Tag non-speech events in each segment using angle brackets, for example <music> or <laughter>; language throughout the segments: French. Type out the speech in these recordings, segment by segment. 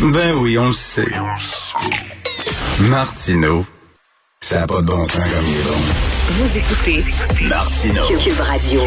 Ben oui, on le sait. Martino, ça n'a pas de bon sens comme il est bon. Vous écoutez Martino. Cube Radio.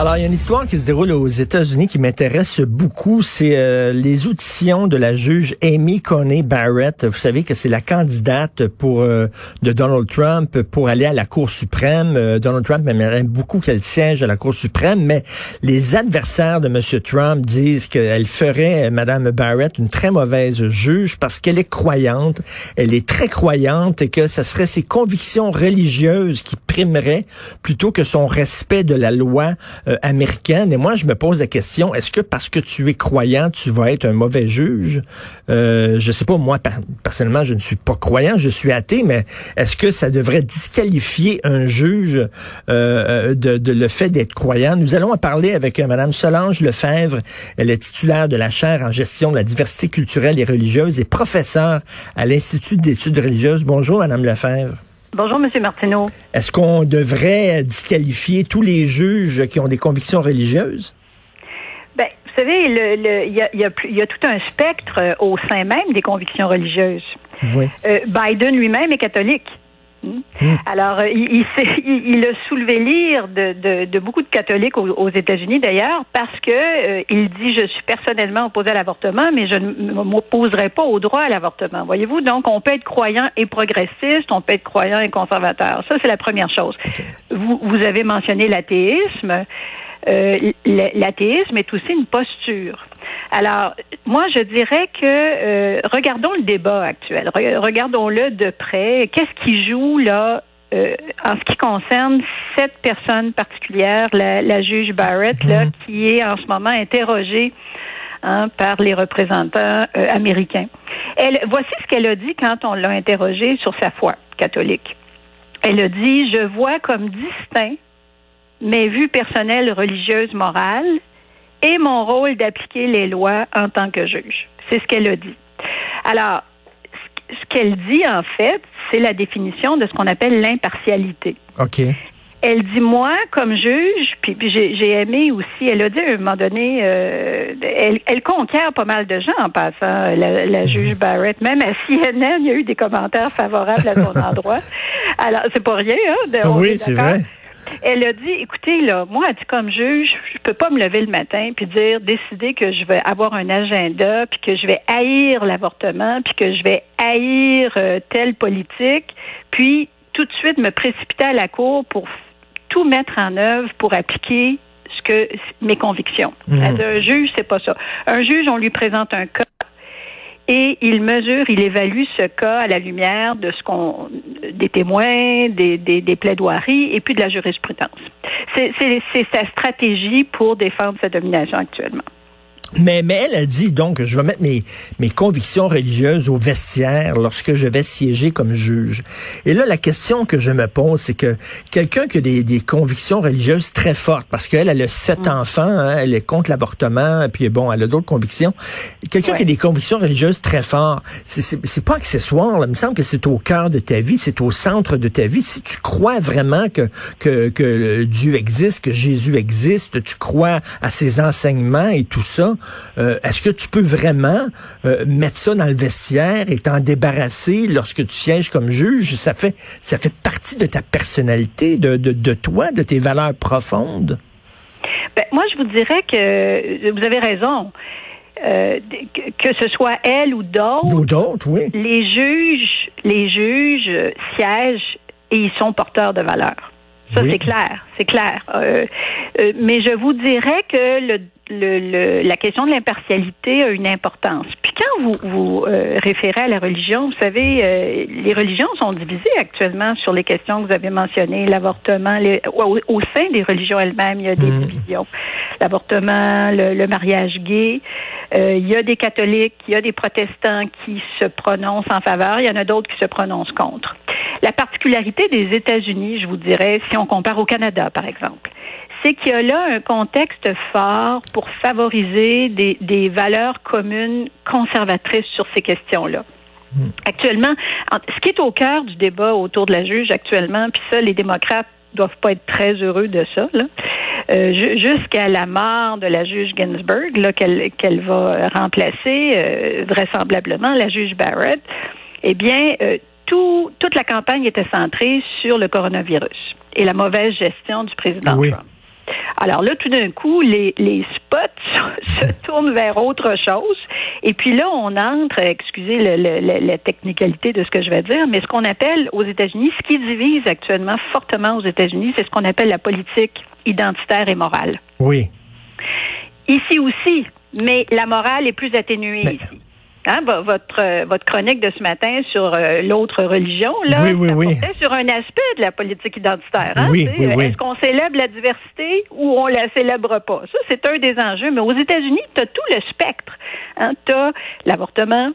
Alors, il y a une histoire qui se déroule aux États-Unis qui m'intéresse beaucoup. C'est euh, les auditions de la juge Amy Coney Barrett. Vous savez que c'est la candidate pour euh, de Donald Trump pour aller à la Cour suprême. Euh, Donald Trump aimerait beaucoup qu'elle siège à la Cour suprême, mais les adversaires de M. Trump disent qu'elle ferait, Mme Barrett, une très mauvaise juge parce qu'elle est croyante. Elle est très croyante et que ce serait ses convictions religieuses qui primeraient plutôt que son respect de la loi euh, américaine. Et moi, je me pose la question, est-ce que parce que tu es croyant, tu vas être un mauvais juge? Euh, je sais pas, moi, personnellement, je ne suis pas croyant, je suis athée, mais est-ce que ça devrait disqualifier un juge euh, euh de, le fait d'être croyant? Nous allons en parler avec euh, Mme Solange Lefebvre. Elle est titulaire de la chaire en gestion de la diversité culturelle et religieuse et professeure à l'Institut d'études religieuses. Bonjour, Mme Lefebvre. Bonjour, M. Martineau. Est-ce qu'on devrait disqualifier tous les juges qui ont des convictions religieuses? Ben, vous savez, il y, a, tout un spectre euh, au sein même des convictions religieuses. Oui. Euh, Biden lui-même est catholique. Hmm. Alors, euh, <laughs> il, il, a soulevé l'ire de, de, beaucoup de catholiques aux, États-Unis d'ailleurs parce que euh, il dit je suis personnellement opposé à l'avortement, mais je ne m'opposerai pas au droit à l'avortement. Voyez-vous, donc on peut être croyant et progressiste, on peut être croyant et conservateur. Ça c'est la première chose. Vous, vous avez mentionné l'athéisme. Euh, l'athéisme est aussi une posture. Alors, moi, je dirais que euh, regardons le débat actuel, regardons-le de près. Qu'est-ce qui joue là euh, en ce qui concerne cette personne particulière, la, juge Barrett, là, mhm. qui est en ce moment interrogée hein, par les représentants américains? Elle, voici ce qu'elle a dit quand on l'a interrogée sur sa foi catholique. Elle a dit, je vois comme distinct mes vues personnelles, religieuses, morales et mon rôle d'appliquer les lois en tant que juge. C'est ce qu'elle a dit. Alors, ce qu'elle dit, en fait, c'est la définition de ce qu'on appelle l'impartialité. OK. Elle dit, moi, comme juge, puis, j'ai aimé aussi, elle a dit à un moment donné, euh, elle, elle, conquiert pas mal de gens en passant, la, la juge Barrett. Même à CNN, il y a eu des commentaires favorables à son <laughs> endroit. Alors, c'est pas rien, hein? oui, c'est vrai. Elle a dit, écoutez, là, moi, elle dit, comme juge, je peux pas me lever le matin puis dire, décider que je vais avoir un agenda puis que je vais haïr l'avortement puis que je vais haïr euh, telle politique puis tout de suite me précipiter à la cour pour tout mettre en œuvre pour appliquer ce que mes convictions. Mmh. Un juge, c'est pas ça. Un juge, on lui présente un cas et il mesure, il évalue ce cas à la lumière de ce qu'on des témoins, des, des, des plaidoiries et puis de la jurisprudence. C'est sa stratégie pour défendre sa domination actuellement. Mais, mais elle a dit donc je vais mettre mes, mes convictions religieuses au vestiaire lorsque je vais siéger comme juge. Et là, la question que je me pose, c'est que quelqu'un qui a des, des convictions religieuses très fortes, parce qu'elle elle a sept mm. enfants, hein, elle est contre l'avortement, puis bon, elle a d'autres convictions. Quelqu'un qui a des convictions religieuses très fortes, c'est pas accessoire. Là. Il me semble que c'est au cœur de ta vie, c'est au centre de ta vie. Si tu crois vraiment que, que, que Dieu existe, que Jésus existe, tu crois à ses enseignements et tout ça, euh, est-ce que tu peux vraiment euh, mettre ça dans le vestiaire et t'en débarrasser lorsque tu sièges comme juge? Ça fait, ça fait partie de ta personnalité, de, de, de toi, de tes valeurs profondes? Ben, moi, je vous dirais que vous avez raison. Euh, que ce soit elle ou d'autres, ou d'autres, oui. Les juges, les juges siègent et ils sont porteurs de valeurs. Ça, c'est clair, c'est clair. Mais je vous dirais que le le, la question de l'impartialité a une importance. Puis quand vous vous euh, référez à la religion, vous savez, euh, les religions sont divisées actuellement sur les questions que vous avez mentionnées, l'avortement. Au, au, sein des religions elles-mêmes, il y a des mmh. divisions. L'avortement, le, mariage gay. Euh, il y a des catholiques, il y a des protestants qui se prononcent en faveur, il y en a d'autres qui se prononcent contre. La particularité des États-Unis, je vous dirais, si on compare au Canada, par exemple, c'est qu'il y a là un contexte fort pour favoriser des, des valeurs communes conservatrices sur ces questions-là. Hmm. Actuellement, ce qui est au cœur du débat autour de la juge actuellement, puis ça, les démocrates doivent pas être très heureux de ça. Là. Euh, jusqu'à la mort de la juge Ginsburg, là, qu'elle, qu'elle va remplacer euh, vraisemblablement la juge Barrett, eh bien, euh, tout, toute la campagne était centrée sur le coronavirus et la mauvaise gestion du président Trump. Alors là, tout d'un coup, les, les spots <laughs> se tournent vers autre chose. Et puis là, on entre, excusez le, la technicalité de ce que je vais dire, mais ce qu'on appelle aux États-Unis, ce qui divise actuellement fortement aux États-Unis, c'est ce qu'on appelle la politique identitaire et morale. Oui. Ici aussi, mais la morale est plus atténuée ici. Hein, votre euh, votre chronique de ce matin sur euh, l'autre religion là, oui, oui, oui. sur un aspect de la politique identitaire. Hein, Est-ce qu'on célèbre la diversité ou on la célèbre pas? Ça, c'est un des enjeux. Mais aux États-Unis, tu as tout le spectre. Hein, tu as l'avortement,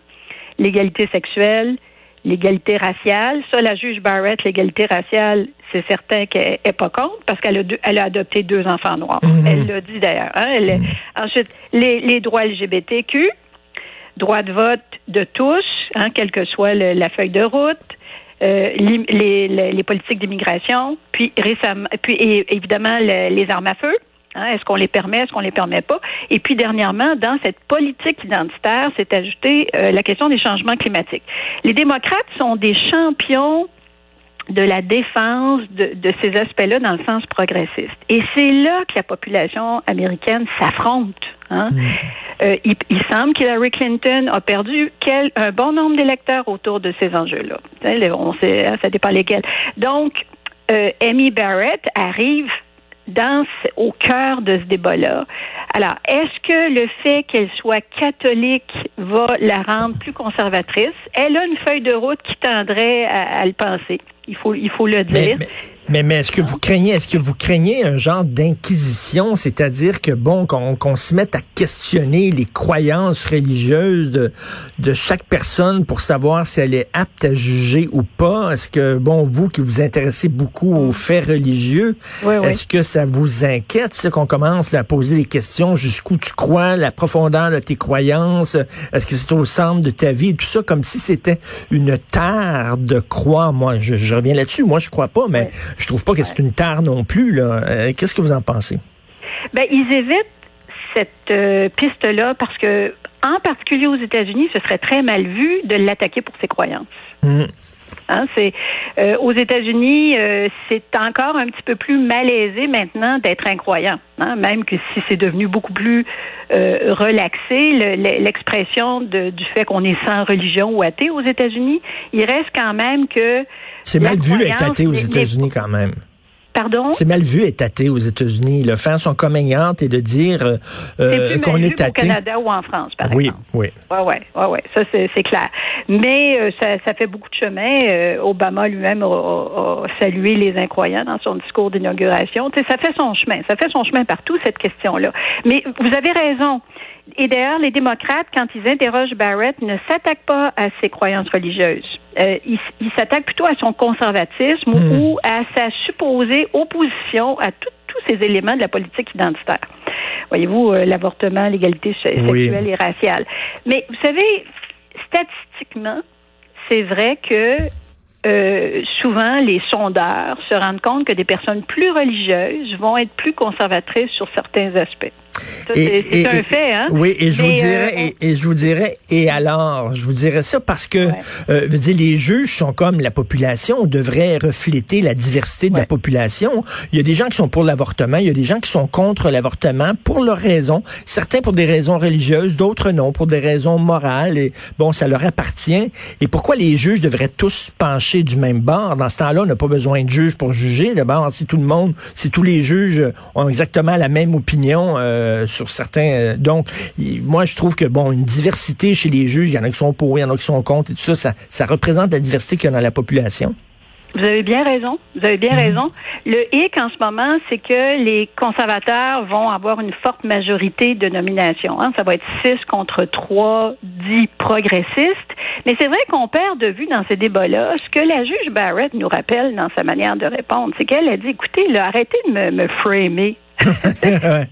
l'égalité sexuelle, l'égalité raciale. Ça, la juge Barrett, l'égalité raciale, c'est certain qu'elle n'est pas contre parce qu'elle a, elle a adopté deux enfants noirs. Mm-hmm. Elle l'a dit d'ailleurs. Hein, elle, Ensuite, les, les droits LGBTQ droit de vote de tous, hein, quelle que soit la feuille de route, euh, les, les, politiques d'immigration, puis récemment, puis évidemment les armes à feu. Hein, est-ce qu'on les permet, est-ce qu'on les permet pas? Et puis dernièrement, dans cette politique identitaire, s'est ajoutée euh, la question des changements climatiques. Les démocrates sont des champions de la défense de, de ces aspects-là dans le sens progressiste. Et c'est là que la population américaine s'affronte. Hein? Mm. Euh, il, il, semble qu'Hillary Clinton a perdu quel, un bon nombre d'électeurs autour de ces enjeux-là. On sait, hein, ça dépend lesquels. Donc, euh, Amy Barrett arrive dans, au cœur de ce débat-là. Alors, est-ce que le fait qu'elle soit catholique va la rendre plus conservatrice? Elle a une feuille de route qui tendrait à, à le penser. Il faut, il faut le dire. Mais, mais est-ce que vous craignez, est-ce que vous craignez un genre d'inquisition, c'est-à-dire que bon, qu'on se mette à questionner les croyances religieuses de, de chaque personne pour savoir si elle est apte à juger ou pas? Est-ce que bon, vous qui vous intéressez beaucoup aux faits religieux, est-ce que ça vous inquiète, qu'on commence à poser des questions jusqu'où tu crois, la profondeur de tes croyances, est-ce que c'est au centre de ta vie, tout ça, comme si c'était une terre de croix. Moi, je, je reviens là-dessus. Moi, je crois pas, mais je trouve pas que c'est une tare non plus. Là. Euh, qu'est-ce que vous en pensez? Ben, ils évitent cette euh, piste-là parce que, en particulier aux États-Unis, ce serait très mal vu de l'attaquer pour ses croyances. Mmh. Hein, c'est euh, aux États-Unis, c'est encore un petit peu plus malaisé maintenant d'être incroyant, hein, même que si c'est devenu beaucoup plus relaxé, l'expression du fait qu'on est sans religion ou athée aux États-Unis, il reste quand même que c'est mal vu être athée aux États-Unis quand même. Pardon? C'est mal vu être athée aux États-Unis. Le faire son coming et de dire euh, euh qu'on est athée. Au Canada ou en France, par oui, exemple. Oui, oui. Ouais, ouais, ouais, Ça, c'est clair. Mais euh, ça, ça, fait beaucoup de chemin. Euh, Obama lui-même a, a, salué les incroyants dans son discours d'inauguration. Ça fait son chemin. Ça fait son chemin partout, cette question-là. Mais vous avez raison. Et d'ailleurs, les démocrates, quand ils interrogent Barrett, ne s'attaquent pas à ses croyances religieuses. Euh, ils s'attaquent plutôt à son conservatisme hmm. ou à sa supposée opposition à tous ces éléments de la politique identitaire. Voyez-vous, euh, l'avortement, l'égalité sexuelle et raciale. Mais vous savez, statistiquement, c'est vrai que euh, souvent les sondeurs se rendent compte que des personnes plus religieuses vont être plus conservatrices sur certains aspects. C'est un fait, hein? Oui, et je vous dirais, euh, et, je vous dirais, et alors, je vous dirais ça parce que, euh, veux dire, les juges sont comme la population, on devrait refléter la diversité de la population. Il y a des gens qui sont pour l'avortement, il y a des gens qui sont contre l'avortement pour leurs raisons, certains pour des raisons religieuses, d'autres non, pour des raisons morales, et bon, ça leur appartient. Et pourquoi les juges devraient tous pencher du même bord? Dans ce temps-là, on n'a pas besoin de juges pour juger. D'abord, si tout le monde, si tous les juges ont exactement la même opinion, euh, euh, sur certains. Euh, donc, moi, je trouve que bon, une diversité chez les juges, il y en a qui sont pour, il y en a qui sont contre, et tout ça, ça, ça représente la diversité qu'il y a dans la population. Vous avez bien raison. Vous avez bien mhm. raison. Le hic en ce moment, c'est que les conservateurs vont avoir une forte majorité de nominations. Hein. Ça va être six contre trois dits progressistes. Mais c'est vrai qu'on perd de vue dans ces débats-là ce que la juge Barrett nous rappelle dans sa manière de répondre. C'est qu'elle a dit, écoutez, là, arrêtez de me, me framer. <laughs>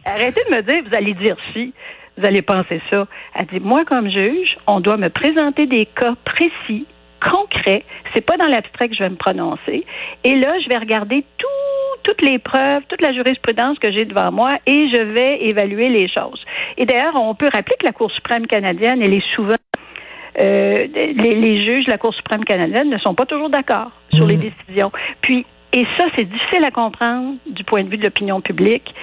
Arrêtez de me dire, vous allez dire si, vous allez penser ça. Elle dit, moi, comme juge, on doit me présenter des cas précis concret. C'est pas dans l'abstrait que je vais me prononcer. Et là, je vais regarder tout, toutes les preuves, toute la jurisprudence que j'ai devant moi et je vais évaluer les choses. Et d'ailleurs, on peut rappeler que la Cour suprême canadienne, elle est souvent euh, les, les, juges de la Cour suprême canadienne ne sont pas toujours d'accord sur les mmh. décisions. Puis, et ça, c'est difficile à comprendre du point de vue de l'opinion publique.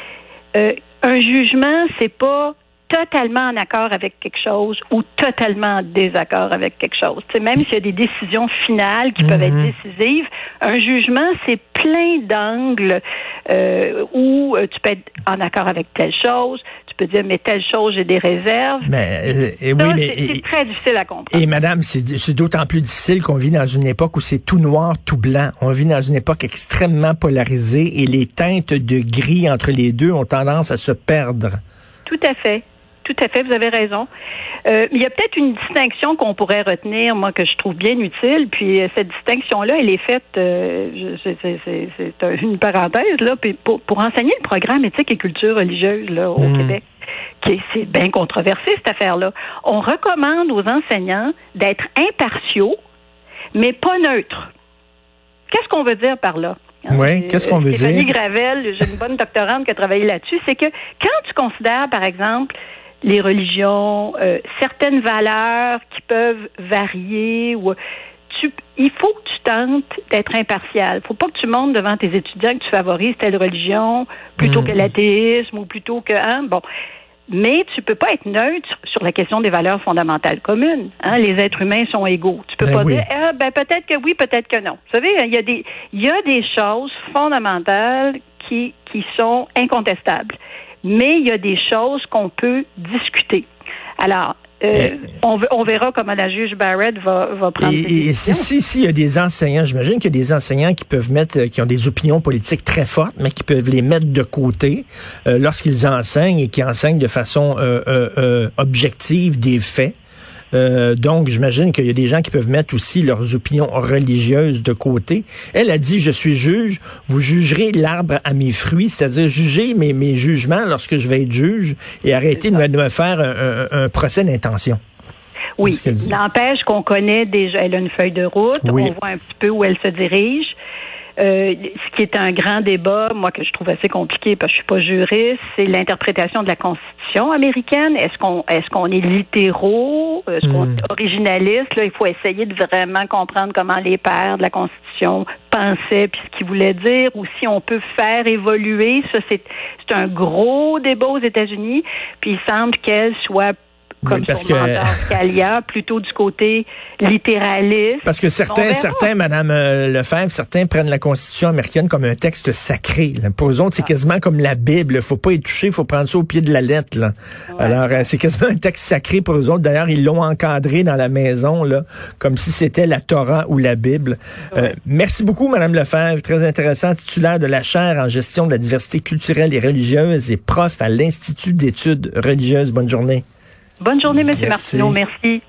Euh, un jugement, c'est pas totalement en accord avec quelque chose ou totalement en désaccord avec quelque chose. sais, même s'il y a des décisions finales qui peuvent être mhm. décisives, un jugement, c'est plein d'angles euh, où euh, tu peux être en accord avec telle chose, tu peux dire mais telle chose j'ai des réserves. Mais euh, oui, mais c'est très difficile à comprendre. Et madame, c'est d'autant plus difficile qu'on vit dans une époque où c'est tout noir, tout blanc. On vit dans une époque extrêmement polarisée et les teintes de gris entre les deux ont tendance à se perdre. Tout à fait tout à fait, vous avez raison. Euh, il y a peut-être une distinction qu'on pourrait retenir, moi, que je trouve bien utile. Puis euh, cette distinction-là, elle est faite, euh, c'est une parenthèse, là, puis pour, enseigner le programme éthique et culture religieuse là, au mmh. Québec. Qui c'est bien controversé, cette affaire-là. On recommande aux enseignants d'être impartiaux, mais pas neutres. Qu'est-ce qu'on veut dire par là? Oui, qu'est-ce qu'on veut Stéphanie dire? Gravel, j'ai une bonne doctorante qui a travaillé là-dessus, c'est que quand tu considères, par exemple, les religions, euh, certaines valeurs qui peuvent varier ou tu, il faut que tu tentes d'être impartial. Il faut pas que tu montes devant tes étudiants que tu favorises telle religion plutôt que hmm. l'athéisme ou plutôt que hein, bon. Mais tu peux pas être neutre sur la question des valeurs fondamentales communes. Hein? Les êtres humains sont égaux. Tu peux ben pas dire ah, ben peut-être que oui, peut-être que non. Vous savez, il y a des il y a des choses fondamentales qui qui sont incontestables mais il y a des choses qu'on peut discuter. Alors, euh, on, on, verra comment la juge Barrett va, va prendre. Et, et si, si, si, il y a des enseignants, j'imagine qu'il y a des enseignants qui peuvent mettre, euh, qui ont des opinions politiques très fortes, mais qui peuvent les mettre de côté euh, lorsqu'ils enseignent et qui enseignent de façon objective des faits. Euh, donc, j'imagine qu'il y a des gens qui peuvent mettre aussi leurs opinions religieuses de côté. Elle a dit, je suis juge, vous jugerez l'arbre à mes fruits, c'est-à-dire juger mes, mes jugements lorsque je vais être juge et arrêter de me, faire un, procès d'intention. Oui, n'empêche qu'on connaît déjà, elle a une feuille de route, on voit un petit peu où elle se dirige. Euh, ce qui est un grand débat, moi que je trouve assez compliqué parce que je suis pas juriste, c'est l'interprétation de la Constitution américaine. Est-ce qu'on est-ce qu'on est littéraux, est-ce qu'on hmm. est originaliste? Là, il faut essayer de vraiment comprendre comment les pères de la Constitution pensaient puis ce qu'ils voulaient dire, ou si on peut faire évoluer. Ça, c'est c'est un gros débat aux États-Unis. Puis il semble qu'elle soit comme parce son que plutôt du côté littéraliste. Parce que certains, certains, Madame euh, Lefebvre, certains prennent la Constitution américaine comme un texte sacré. Pour eux autres, c'est ah. quasiment comme la Bible. Faut pas y toucher, faut prendre ça au pied de la lettre. Là. Alors, euh, c'est quasiment un texte sacré pour eux autres. D'ailleurs, ils l'ont encadré dans la maison, là, comme si c'était la Torah ou la Bible. Euh, merci beaucoup, Madame Lefebvre. Très intéressant, titulaire de la chaire en gestion de la diversité culturelle et religieuse et prof à l'Institut d'études religieuses. Bonne journée. Bonne journée, Monsieur Martineau. Merci.